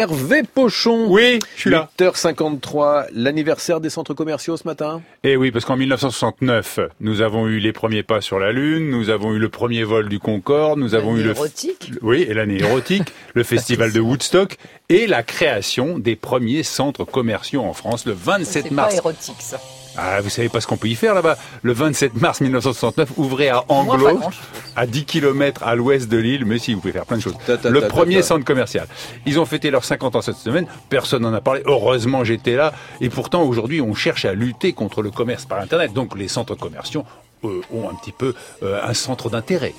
Hervé Pochon. Oui, je suis là. 8h53, l'anniversaire des centres commerciaux ce matin Eh oui, parce qu'en 1969, nous avons eu les premiers pas sur la Lune, nous avons eu le premier vol du Concorde, nous avons eu le... érotique Oui, et l'année érotique, le festival de Woodstock et la création des premiers centres commerciaux en France le 27 mars. C'est pas érotique ça. Ah, vous savez pas ce qu'on peut y faire là-bas. Le 27 mars 1969, ouvré à Anglo, à 10 km à l'ouest de l'île, mais si, vous pouvez faire plein de choses. Le premier centre commercial. Ils ont fêté leurs 50 ans cette semaine, personne n'en a parlé, heureusement j'étais là, et pourtant aujourd'hui on cherche à lutter contre le commerce par Internet, donc les centres commerciaux euh, ont un petit peu euh, un centre d'intérêt.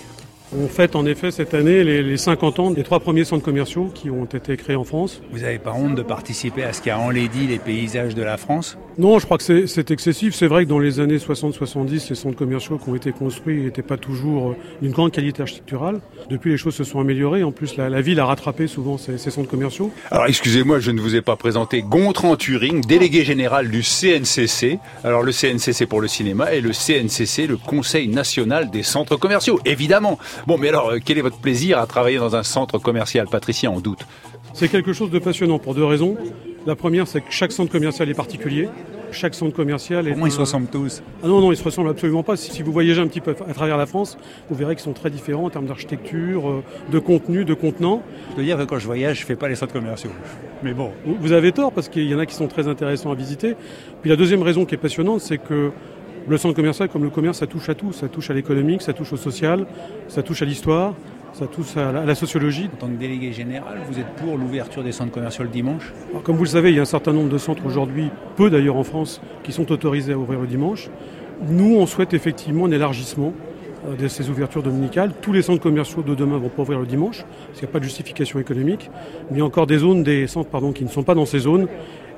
On fête en effet cette année les, les 50 ans des trois premiers centres commerciaux qui ont été créés en France. Vous n'avez pas honte de participer à ce qui a enlaidi les paysages de la France? Non, je crois que c'est- excessif. C'est vrai que dans les années 60-70, les centres commerciaux qui ont été construits n'étaient pas toujours euh, d'une grande qualité architecturale. Depuis, les choses se sont améliorées. En plus, la, la ville a rattrapé souvent ces, ces centres commerciaux. Alors excusez-moi, je ne vous ai pas présenté Gontran Turing, délégué général du CNCC. Alors le CNCC pour le cinéma et le CNCC, le Conseil national des centres commerciaux, évidemment. Bon, mais alors, euh, quel est votre plaisir à travailler dans un centre commercial Patricia en doute? C'est quelque chose de passionnant pour deux raisons. La première, c'est que chaque centre commercial est particulier. Chaque centre commercial est. Au moins ils se ressemblent tous. Ah non, non, ils se ressemblent absolument pas. Si vous voyagez un petit peu à travers la France, vous verrez qu'ils sont très différents en termes d'architecture, euh, de contenu, de contenant. Je dois dire que quand je voyage, je fais pas les centres commerciaux. Mais bon, vous avez tort parce qu'il y en a qui sont très intéressants à visiter. Puis la deuxième raison qui est passionnante, c'est que le centre commercial, comme le commerce, ça touche à tout. Ça touche à l'économique, ça touche au social, ça touche à l'histoire, ça touche à la, à la sociologie. en tant que délégué général, vous êtes pour l'ouverture des centres commerciaux le dimanche? Alors, comme vous le savez, il y a un certain nombre de centres aujourd'hui, peu d'ailleurs en France, qui sont autorisés à ouvrir le dimanche. Nous, on souhaite effectivement un élargissement euh, de ces ouvertures dominicales. Tous les centres commerciaux de demain vont pas ouvrir le dimanche, parce qu'il n'y a pas de justification économique. Mais il y a encore des zones, des centres pardon, qui ne sont pas dans ces zones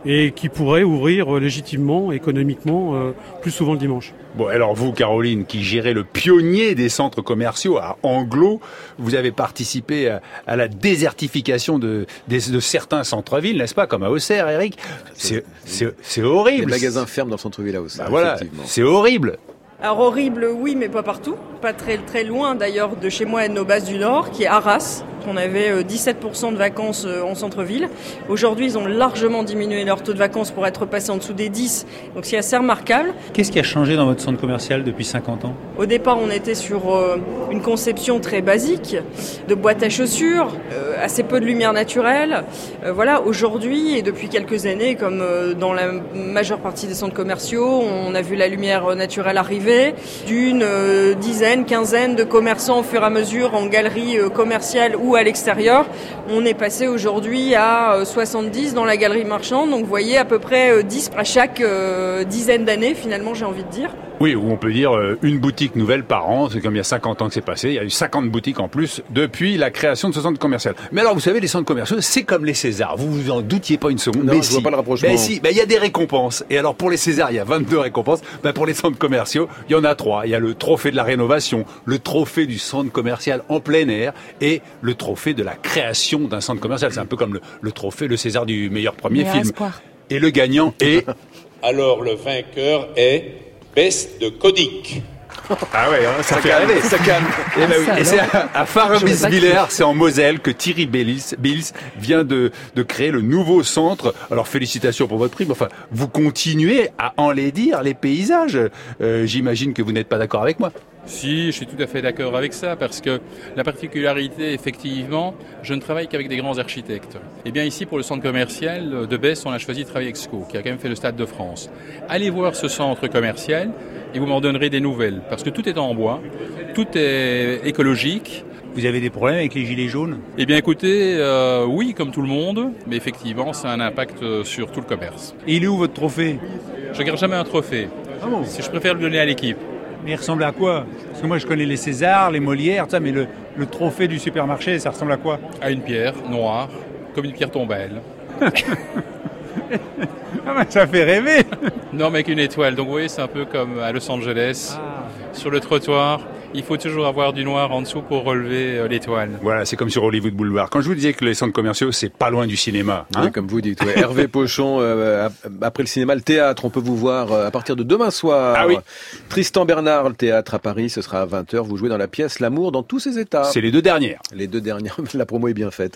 et qui pourraient ouvrir euh, légitimement, économiquement, euh, plus souvent le dimanche. Bon, alors vous, Caroline, qui gérez le pionnier des centres commerciaux à Anglo, vous avez participé à, à la désertification de, de certains centres-villes, n'est-ce pas, comme à Auxerre, Eric C'est c'est- c'est Les horrible. magasins ferment dans le centre-ville là aussi. Bah voilà, c'est horrible. Alors horrible, oui, mais pas partout. Pas très très loin d'ailleurs de chez moi et de nos bases du Nord, qui est Arras. On avait euh, 17% de vacances euh, en centre-ville. Aujourd'hui, ils ont largement diminué leur taux de vacances pour être passés en dessous des 10. Donc c'est assez remarquable. Qu'est-ce qui a changé dans votre centre commercial depuis 50 ans? Au départ, on était sur euh, une conception très basique de boîte à chaussures, euh, assez peu de lumière naturelle. Euh, voilà, aujourd'hui et depuis quelques années, comme euh, dans la majeure partie des centres commerciaux, on a vu la lumière euh, naturelle arriver, d'une euh, dizaine, quinzaine de commerçants au fur et à mesure en galerie euh, commerciale ou à l'extérieur. On est passé aujourd'hui à euh, 70 dans la galerie marchande, donc vous voyez à peu près euh, 10 à chaque euh, dizaine d'années finalement, j'ai envie de dire. Oui, ou on peut dire euh, une boutique nouvelle par an, c'est comme il y a 50 ans que c'est passé, il y a eu 50 boutiques en plus depuis la création de ce centre commercial. Mais alors vous savez, les centres commerciaux, c'est comme les Césars, vous vous en doutiez pas une seconde. Non, mais je si. vois pas le rapprochement. Mais si, ben, il y a des récompenses. Et alors pour les Césars, il y a 22 récompenses, ben, pour les centres commerciaux, il y en a trois. Il y a le trophée de la rénovation, le trophée du centre commercial en plein air et le trophée de la création d'un centre commercial. C'est un peu comme le, le trophée, le César du meilleur premier film. Et le gagnant est... Alors le vainqueur est Bess de Codic. Ah ouais, hein, ça, Ça fait calme, rêver. ça calme. Eh oui. Ça, Et c'est à, à c'est en Moselle, que Thierry Bills, Bills vient de, de créer le nouveau centre. Alors félicitations pour votre prix, mais enfin, vous continuez à enlaidir les paysages. Euh, J'imagine que vous n'êtes pas d'accord avec moi. Si, je suis tout à fait d'accord avec ça, parce que la particularité, effectivement, je ne travaille qu'avec des grands architectes. Et bien ici, pour le centre commercial de Besse, on a choisi de travailler avec SCO, qui a quand même fait le Stade de France. Allez voir ce centre commercial et vous m'en donnerez des nouvelles, parce que tout est en bois, tout est écologique. Vous avez des problèmes avec les gilets jaunes? Eh bien écoutez, euh, oui, comme tout le monde, mais effectivement, ça a un impact euh, sur tout le commerce. Et il est où votre trophée? Je garde jamais un trophée. Si je préfère le donner à l'équipe. Mais il ressemble à quoi? Parce que moi je connais les Césars, les Molières, tout ça, mais le, le trophée du supermarché, ça ressemble à quoi? À une pierre noire, comme une pierre tombelle. Ah bah, Ça fait rêver Non, mais avec une étoile. Donc, vous voyez, c'est un peu comme à Los Angeles. Sur le trottoir, il faut toujours avoir du noir en dessous pour relever euh, l'étoile. Voilà, c'est comme sur Hollywood Boulevard. Quand je vous disais que les centres commerciaux, c'est pas loin du cinéma. hein. Oui, comme vous dites. ouais. Hervé Pochon, euh, ap- après le cinéma, le théâtre, on peut vous voir euh, à partir de demain soir. Ah oui. Tristan Bernard, le théâtre à Paris, ce sera à 20h. Vous jouez dans la pièce L'amour dans tous ses états. c'est les deux dernières. Les deux dernières, la promo est bien faite.